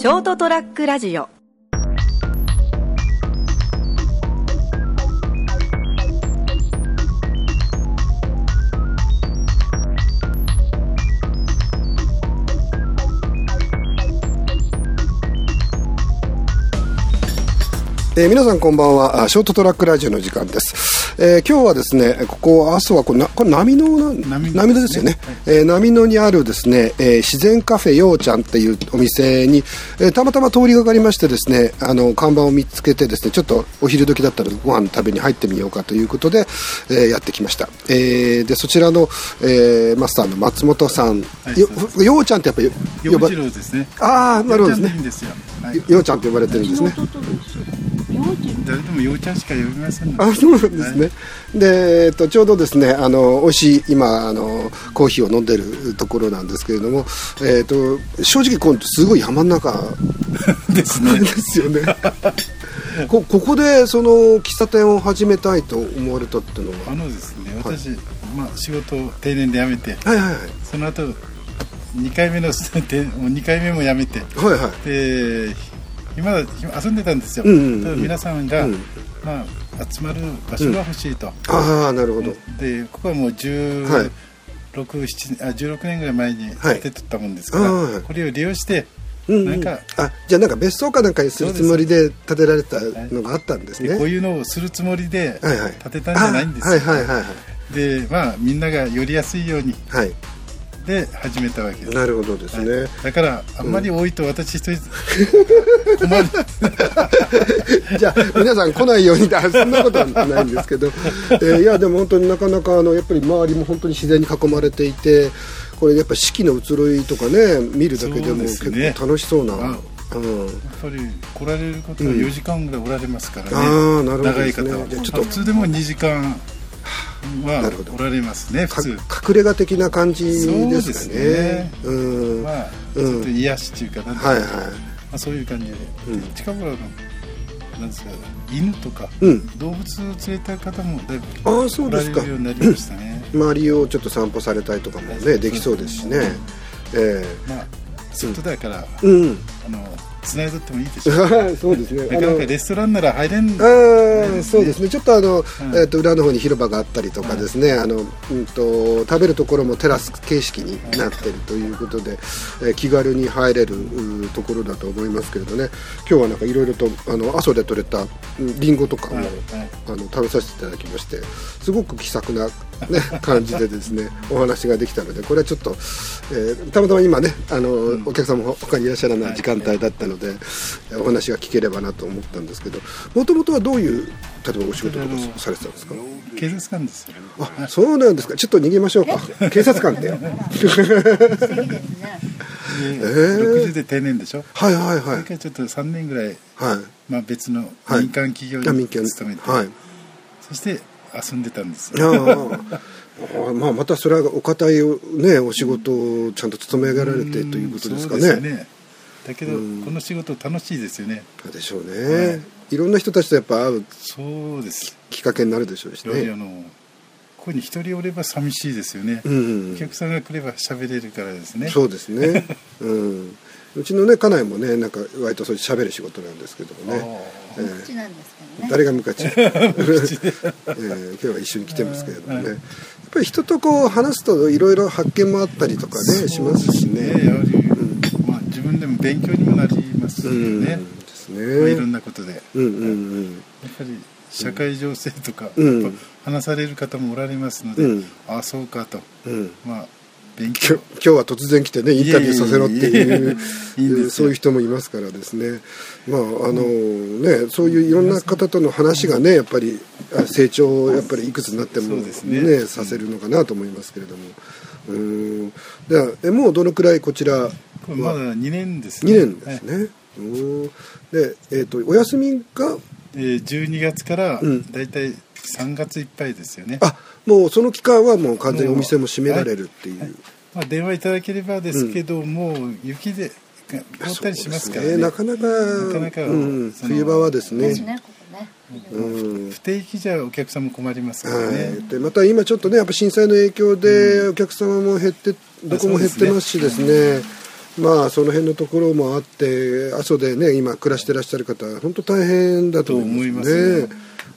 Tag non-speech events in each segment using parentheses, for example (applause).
ショートトラックラジオ。えー皆さんこんばんは。ショートトラックラジオの時間です、えー今日はですねここ阿蘇はこれなこれ波野な波野波野ですよね、えー波野にあるですね、えー自然カフェようちゃんっていうお店に、えーたまたま通りがかりましてですねあの看板を見つけてですねちょっとお昼時だったらご飯食べに入ってみようかということで、えーやってきました、えーでそちらの、えーマスターの松本さん、はい。よようちゃんってやっぱりようじろうですね。ああなるほどですね。ようちゃんって呼ばれてるんですね誰でもようちゃんしか呼びませんの。あそうなんですね、で、えっと、ちょうどですねあの美味しい今あのコーヒーを飲んでるところなんですけれども、えっと正直こうすごい山の中。(laughs) ですね。ですよね。こここでその喫茶店を始めたいと思われたっていうのは？あのですね、私、まあ仕事を定年で辞めて、はいはいはい。その後二回目の (laughs) でもう二回目も辞めて、はいはい。で今だ遊んでたんですよ。うんうん皆さんが、うん。まあ集まる場所が欲しいと。ああなるほど。でここはもう十はい。六七あ16年ぐらい前にはい。建てとったもんですから、はい。これを利用して、うんうん。なんかあじゃあなんか別荘かなんかにするつもりで建てられたのがあったんですね、でこういうのをするつもりではいはい。建てたんじゃないんですよ、あはいはいはいはいでまあみんなが寄りやすいようにはいで始めたわけです。なるほどですね、だからあんまり多いと私一人困る。(laughs) じゃあ皆さん来ないようにあそんなことはないんですけど、えーいやでも本当になかなかあのやっぱり周りも本当に自然に囲まれていてこれやっぱ四季の移ろいとかね見るだけでも結構楽しそうな、あうん、やっぱり来られる方は4時間ぐらいおられますからね、あーなるほど長い方は。ちょっと普通でも2時間はなるほど。おられますねか普通。隠れ家的な感じですかね。そうですね。うん、まあちうん。ょっと癒しっていうかなんていうかはいはい。まあ、そういう感じで、うん。で近頃のなんですか犬とか、うん。動物を連れた方もだいぶああそうですか来られるようになりましたね。周りをちょっと散歩されたりとかもねできそうですしね。えまあ外だから、えうん。あの繋いどってもいいでしょ (laughs) そうですね。なかなかレストランなら入れんああそうですね。ちょっとあの、うん。えー、と裏の方に広場があったりとかですね、あのうん、と食べるところもテラス形式になってるということで、えー気軽に入れるうところだと思いますけれどね。今日はなんかいろいろとあの阿蘇で採れたうんりんごとかも、はいはい。あの食べさせていただきましてすごく気さくな、ね、(laughs) 感じでですねお話ができたのでこれはちょっと、えーたまたま今ねあの、お客様も他にいらっしゃらない時間帯だったので、お話が聞ければなと思ったんですけどもともとはどういう例えばお仕事とかされてたんですか？警察官ですよあそうなんですか。ちょっと逃げましょうか。警察官って (laughs) で60で定年でしょ？はいはいそはい。れからちょっと3年ぐらい、はい。まあ、別のはい。民間企業に勤めて、はい。そして遊んでたんですいよまあまたそれはお堅いねお仕事をちゃんと勤め上げられてということですかそうですねだけどこの仕事楽しいですよね。でしょうね、い、ろんな人たちとやっぱ会うそうです。きっかけになるでしょうしやはりあねのここに一人おれば寂しいですよね、うんうんお客さんが来れば喋れるからですね。そうですね、(laughs) うん、うちのね家内もねなんか割とそういう喋る仕事なんですけどもね、ええ。口なんですけどね。誰が無価値、(laughs) (laughs) えー今日は一緒に来てますけれどもね、やっぱり人とこう話すといろいろ発見もあったりとかねしますしね分でも勉強にもなりますようん。ね、ですまあ、いろんねなことで。やっうんうんうん。ぱり社会情勢とか、話される方もおられますので、うん。ああそうかと。うん。まあ勉強。今日は突然来てねインタビューさせろっていうそういう人もいますからですね。まああのねそういういろんな方との話がねやっぱりあ成長をやっぱりいくつになってもね。ねさせるのかなと思いますけれども。うん。ではえもうどのくらいこちらまだ2年ですね。2年ですね、うん。で、えー、とお休みが？はいえー12月からうん。だいたい3月いっぱいですよね、あもうその期間はもう完全にお店も閉められるっていう、まあ、電話いただければですけど、もう雪で凍ったりしますからね。なかなかなかなかうん、冬場はですね。うん。不定期じゃお客さんも困りますからね、はい、でまた今ちょっとねやっぱ震災の影響でお客様も減ってどこも減ってますしですねまあその辺のところもあって阿蘇でね今暮らしてらっしゃる方本当大変だとと思いますす。ねよ。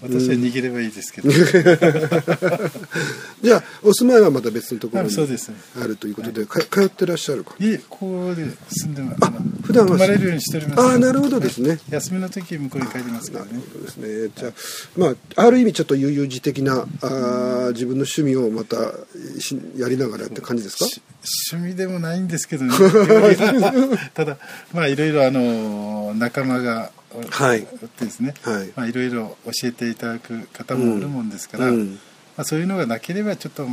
私は逃げればいいですけど、(laughs) じゃあお住まいはまた別のところにあるということで、か通ってらっしゃるか。いえここで住んでます。あ普段は泊まれるようにしております。ああなるほどですね。休みの時向こうに帰りますからね。そうですね。じゃあまあある意味ちょっと悠々自適なあー自分の趣味をまたしやりながらって感じですか？し趣味でもないんですけどね。(laughs) ただまあいろいろあの仲間がはい。おってですね、はい。まあ、いろいろ教えていただく方もおるもんですから、うん。まあ、そういうのがなければちょっと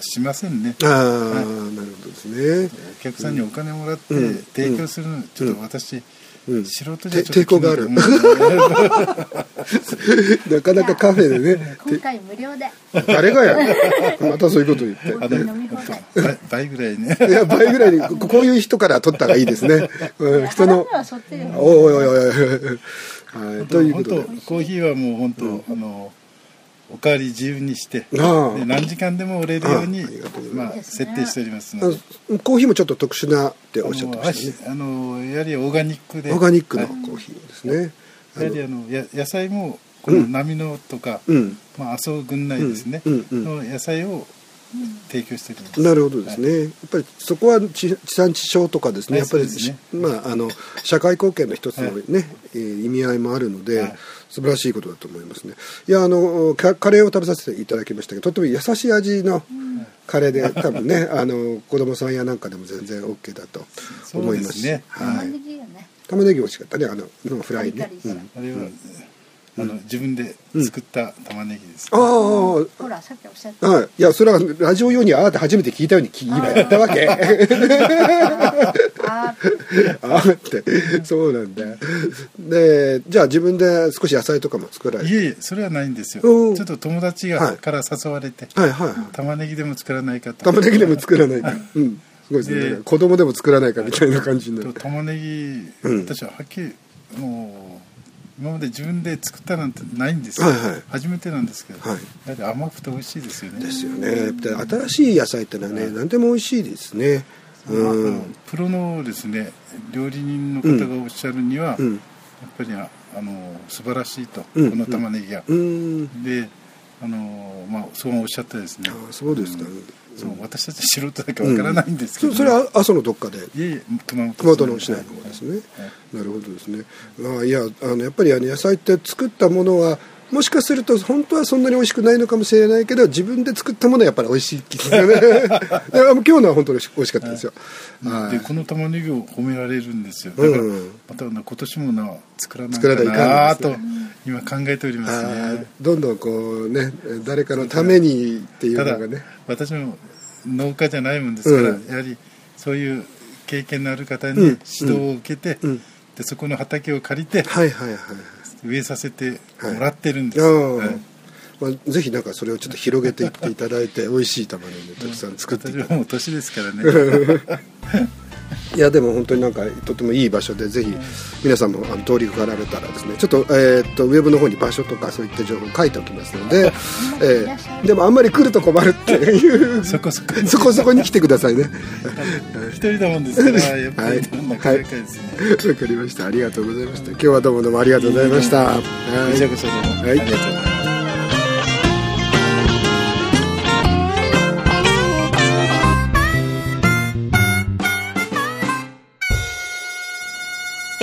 しませんね。ああ、なるほどですね。お客さんにお金もらってうん提供するのちょっと私、うん。素人じゃちょっとて抵抗がある。うん (laughs) なかなかカフェでね。(laughs) 今回無料で。誰がやまたそういうこと言って。倍倍ぐらいね。いや倍ぐらいにここういう人から取った方がいいですね、(laughs) うん、人の。おいおいおいおい。はい。ということで。本当コーヒーはもう本当、あのおかわり自由にして何時間でも売れるようにまあ、設定しておりますあので。のコーヒーもちょっと特殊なっておっしゃってまあしたね。のあのやはりオーガニックで。オーガニックのはい。コーヒーですね。やはりあのや野菜もこの波のとか、うん。まあ、阿蘇郡内ですね、の野菜を提供しております、なるほどですね、やっぱりそこは地地産地消とかですね、はいやっぱり、ね。まあ、あの社会貢献の一つの、ね意味合いもあるので、はい。素晴らしいことだと思いますね。いやあのカカレーを食べさせていただきましたけどとても優しい味のカレーで多分ね (laughs) あの子供さんやなんかでも全然 OK だと思います。しね。はい。玉ね、ぎよね。玉ねぎ美味しかったね。あののフライね。カリカリした。うん。あれは、あの自分で作った玉ねぎです、ああ。ほらさっきおっしゃった。はい、いやそれはラジオ用にああって初めて聞いたように聞今やったわけ。(laughs) ああーって。そうなんだ。よでじゃあ自分で少し野菜とかも作られて。いえいえそれはないんですよ。うん。ちょっと友達はいがから誘われて、はいはいはい。玉ねぎでも作らないかと。玉ねぎでも作らないか。(laughs) うん。すごいですね。でだから子供でも作らないかみたいな感じになる。と玉ねぎ、うん。私ははっきりもう今まで自分で作ったなんてないんですよ、はいはい。初めてなんですけど、はい。やはり甘くて美味しいですよね。ですよね。で新しい野菜ってのはね何でも美味しいですね。うん。プロのですね料理人の方がおっしゃるには、うん。やっぱりああの素晴らしいと、うん。この玉ねぎが、うん。であのまあそうおっしゃってですね。あそうですか。んそう私たち素人だけわからないんですけど、そそれは阿蘇のどっかで？熊本の市内の方ですね、なるほどですね。ああいやあのやっぱりあの野菜って作ったものはもしかすると本当はそんなに美味しくないのかもしれないけど自分で作ったものはやっぱり美味しい (laughs) ですよね今日のは本当に美味しかったですよ、はい。でこの玉ねぎを褒められるんですよ。だから、うんまたな今年もな作らない作らないかんなと今考えておりますね。どんどんこうね誰かのためにっていうのがね。私も農家じゃないもんですから、うん。やはりそういう経験のある方にうん指導を受けて、うん。でそこの畑を借りてはいはいはい植えさせてもらってるんです、ああはい。まあ、ぜひなんかそれをちょっと広げていっていただいて美味しい玉ねぎをたくさん作っていただいて。私はもう年ですからね (laughs) いやでも本当になんかとてもいい場所でぜひ皆さんもあの通りかかられたらですねちょっと,、えーっとウェブの方に場所とかそういった情報を書いておきますので、えーでもあんまり来ると困るっていう。(laughs) そこそこ。そこそこに来てくださいね。一人だもんですからやっぱりはいなかなかですね、わかりました。ありがとうございました。今日はどうもどうもありがとうございました。はい。こちらこそどうも、はい。ありがとうございます